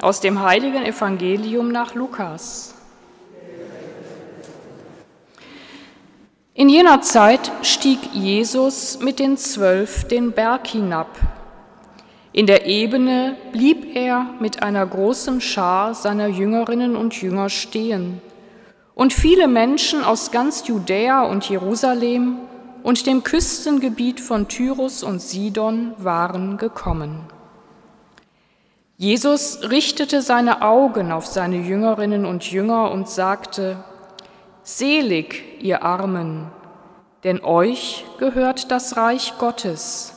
aus dem heiligen Evangelium nach Lukas. In jener Zeit stieg Jesus mit den Zwölf den Berg hinab. In der Ebene blieb er mit einer großen Schar seiner Jüngerinnen und Jünger stehen. Und viele Menschen aus ganz Judäa und Jerusalem und dem Küstengebiet von Tyrus und Sidon waren gekommen. Jesus richtete seine Augen auf seine Jüngerinnen und Jünger und sagte, Selig, ihr Armen, denn euch gehört das Reich Gottes.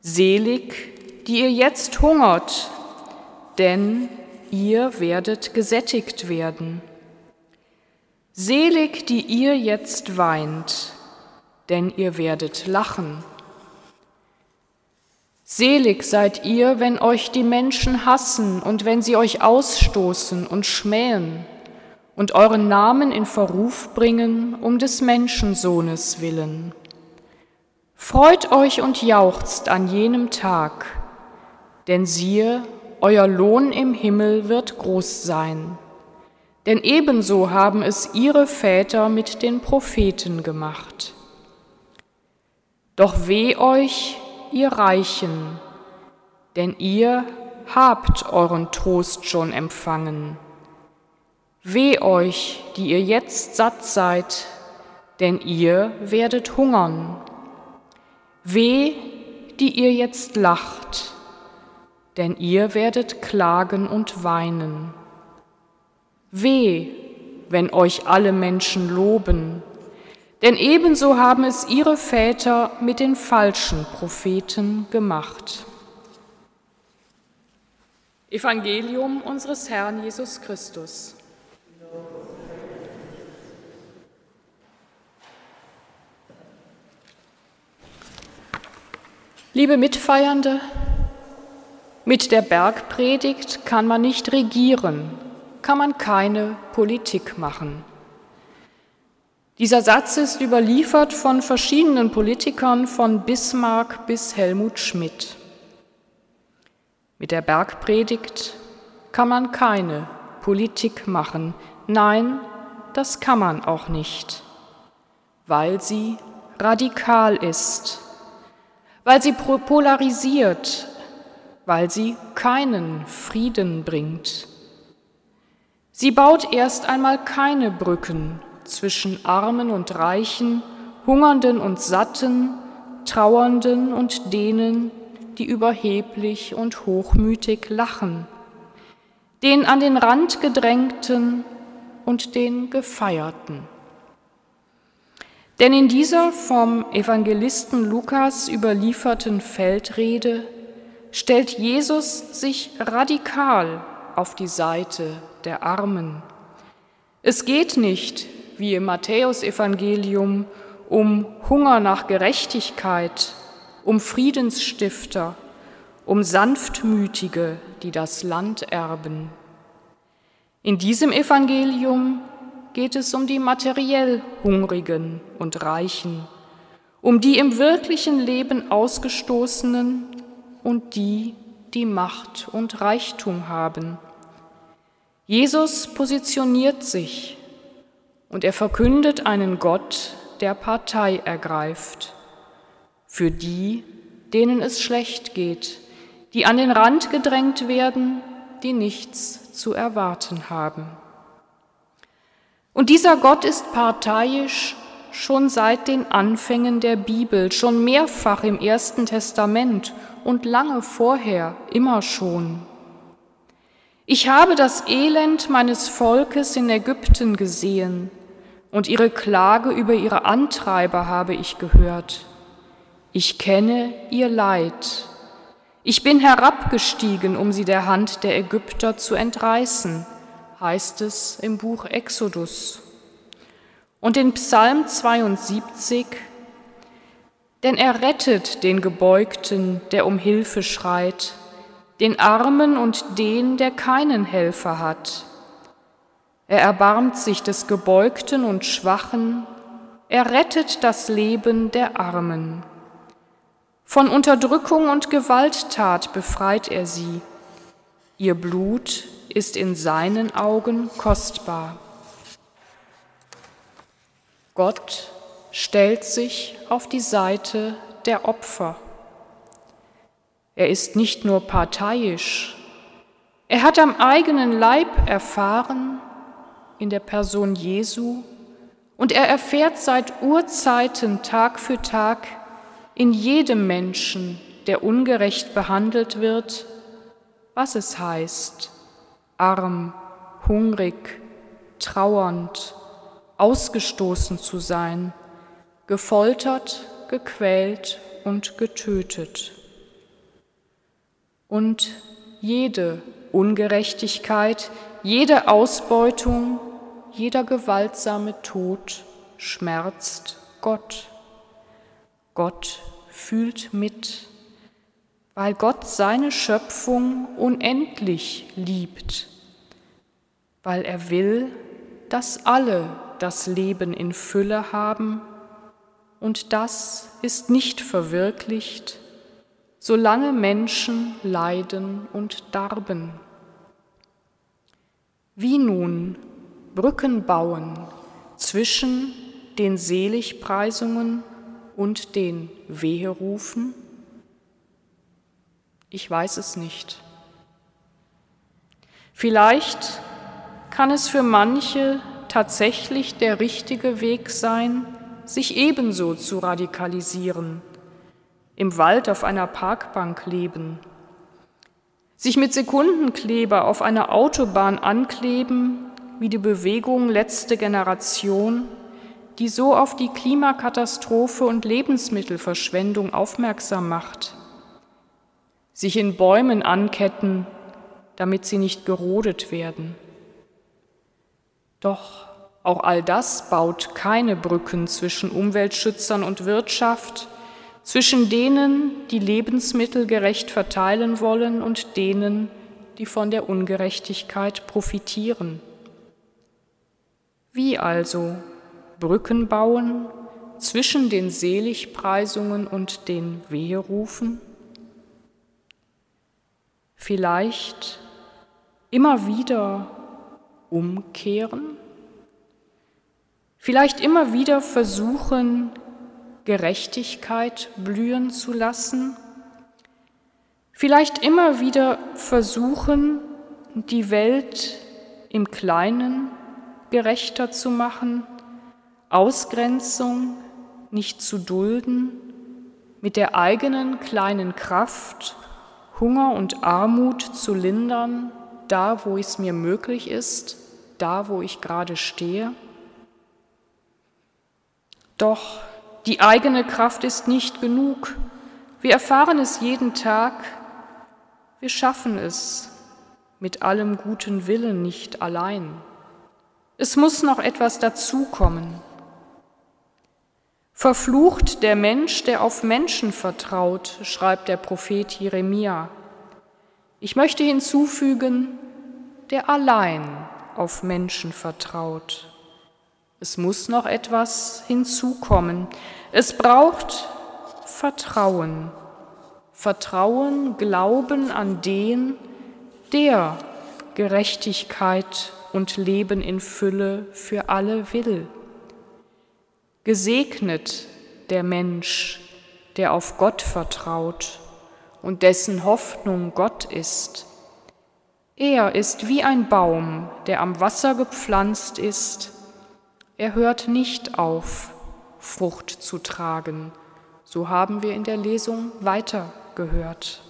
Selig, die ihr jetzt hungert, denn ihr werdet gesättigt werden. Selig, die ihr jetzt weint, denn ihr werdet lachen. Selig seid ihr, wenn euch die Menschen hassen und wenn sie euch ausstoßen und schmähen und euren Namen in Verruf bringen um des Menschensohnes willen. Freut euch und jauchzt an jenem Tag, denn siehe, euer Lohn im Himmel wird groß sein denn ebenso haben es ihre Väter mit den Propheten gemacht. Doch weh euch, ihr Reichen, denn ihr habt euren Trost schon empfangen. Weh euch, die ihr jetzt satt seid, denn ihr werdet hungern. Weh, die ihr jetzt lacht, denn ihr werdet klagen und weinen. Weh, wenn euch alle Menschen loben, denn ebenso haben es ihre Väter mit den falschen Propheten gemacht. Evangelium unseres Herrn Jesus Christus. Liebe Mitfeiernde, mit der Bergpredigt kann man nicht regieren, kann man keine Politik machen. Dieser Satz ist überliefert von verschiedenen Politikern von Bismarck bis Helmut Schmidt. Mit der Bergpredigt kann man keine Politik machen. Nein, das kann man auch nicht, weil sie radikal ist, weil sie polarisiert, weil sie keinen Frieden bringt. Sie baut erst einmal keine Brücken zwischen Armen und Reichen, Hungernden und Satten, Trauernden und denen, die überheblich und hochmütig lachen, den an den Rand gedrängten und den Gefeierten. Denn in dieser vom Evangelisten Lukas überlieferten Feldrede stellt Jesus sich radikal auf die Seite der Armen. Es geht nicht, wie im Matthäusevangelium, um Hunger nach Gerechtigkeit, um Friedensstifter, um Sanftmütige, die das Land erben. In diesem Evangelium geht es um die materiell Hungrigen und Reichen, um die im wirklichen Leben Ausgestoßenen und die, die Macht und Reichtum haben. Jesus positioniert sich und er verkündet einen Gott, der Partei ergreift, für die, denen es schlecht geht, die an den Rand gedrängt werden, die nichts zu erwarten haben. Und dieser Gott ist parteiisch schon seit den Anfängen der Bibel, schon mehrfach im Ersten Testament und lange vorher, immer schon. Ich habe das Elend meines Volkes in Ägypten gesehen und ihre Klage über ihre Antreiber habe ich gehört. Ich kenne ihr Leid. Ich bin herabgestiegen, um sie der Hand der Ägypter zu entreißen, heißt es im Buch Exodus. Und in Psalm 72, denn er rettet den Gebeugten, der um Hilfe schreit, den Armen und den, der keinen Helfer hat. Er erbarmt sich des Gebeugten und Schwachen, er rettet das Leben der Armen. Von Unterdrückung und Gewalttat befreit er sie. Ihr Blut ist in seinen Augen kostbar. Gott stellt sich auf die Seite der Opfer. Er ist nicht nur parteiisch, er hat am eigenen Leib erfahren, in der Person Jesu, und er erfährt seit Urzeiten Tag für Tag in jedem Menschen, der ungerecht behandelt wird, was es heißt, arm, hungrig, trauernd, ausgestoßen zu sein, gefoltert, gequält und getötet. Und jede Ungerechtigkeit, jede Ausbeutung, jeder gewaltsame Tod schmerzt Gott. Gott fühlt mit, weil Gott seine Schöpfung unendlich liebt, weil er will, dass alle das Leben in Fülle haben, und das ist nicht verwirklicht, solange Menschen leiden und darben. Wie nun Brücken bauen zwischen den Seligpreisungen und den Weherufen? Ich weiß es nicht. Vielleicht kann es für manche tatsächlich der richtige Weg sein, sich ebenso zu radikalisieren, im Wald auf einer Parkbank leben, sich mit Sekundenkleber auf einer Autobahn ankleben, wie die Bewegung letzte Generation, die so auf die Klimakatastrophe und Lebensmittelverschwendung aufmerksam macht, sich in Bäumen anketten, damit sie nicht gerodet werden. Doch auch all das baut keine Brücken zwischen Umweltschützern und Wirtschaft, zwischen denen, die Lebensmittel gerecht verteilen wollen und denen, die von der Ungerechtigkeit profitieren. Wie also Brücken bauen zwischen den Seligpreisungen und den Weherufen? Vielleicht immer wieder umkehren? Vielleicht immer wieder versuchen, Gerechtigkeit blühen zu lassen? Vielleicht immer wieder versuchen, die Welt im Kleinen gerechter zu machen, Ausgrenzung nicht zu dulden, mit der eigenen kleinen Kraft Hunger und Armut zu lindern, da wo es mir möglich ist, da wo ich gerade stehe? Doch die eigene Kraft ist nicht genug. Wir erfahren es jeden Tag. Wir schaffen es mit allem guten Willen nicht allein. Es muss noch etwas dazukommen. Verflucht der Mensch, der auf Menschen vertraut, schreibt der Prophet Jeremia. Ich möchte hinzufügen, der allein auf Menschen vertraut. Es muss noch etwas hinzukommen. Es braucht Vertrauen. Vertrauen, Glauben an den, der Gerechtigkeit und Leben in Fülle für alle will. Gesegnet der Mensch, der auf Gott vertraut und dessen Hoffnung Gott ist. Er ist wie ein Baum, der am Wasser gepflanzt ist er hört nicht auf, Frucht zu tragen. So haben wir in der Lesung weiter gehört.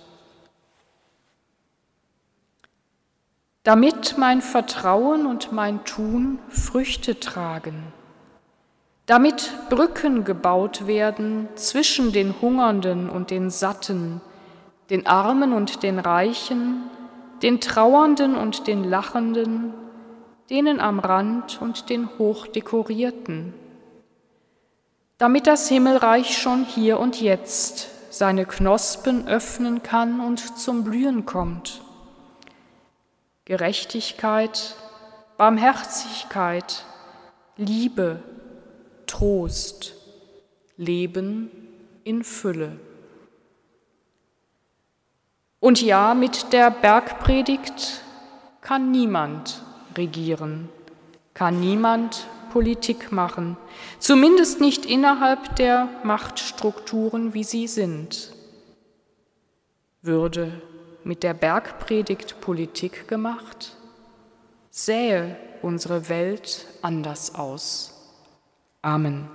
Damit mein Vertrauen und mein Tun Früchte tragen, damit Brücken gebaut werden zwischen den Hungernden und den Satten, den Armen und den Reichen, den Trauernden und den Lachenden, denen am Rand und den Hochdekorierten, damit das Himmelreich schon hier und jetzt seine Knospen öffnen kann und zum Blühen kommt. Gerechtigkeit, Barmherzigkeit, Liebe, Trost, Leben in Fülle. Und ja, mit der Bergpredigt kann niemand regieren, kann niemand Politik machen, zumindest nicht innerhalb der Machtstrukturen, wie sie sind. Würde mit der Bergpredigt Politik gemacht, sähe unsere Welt anders aus. Amen.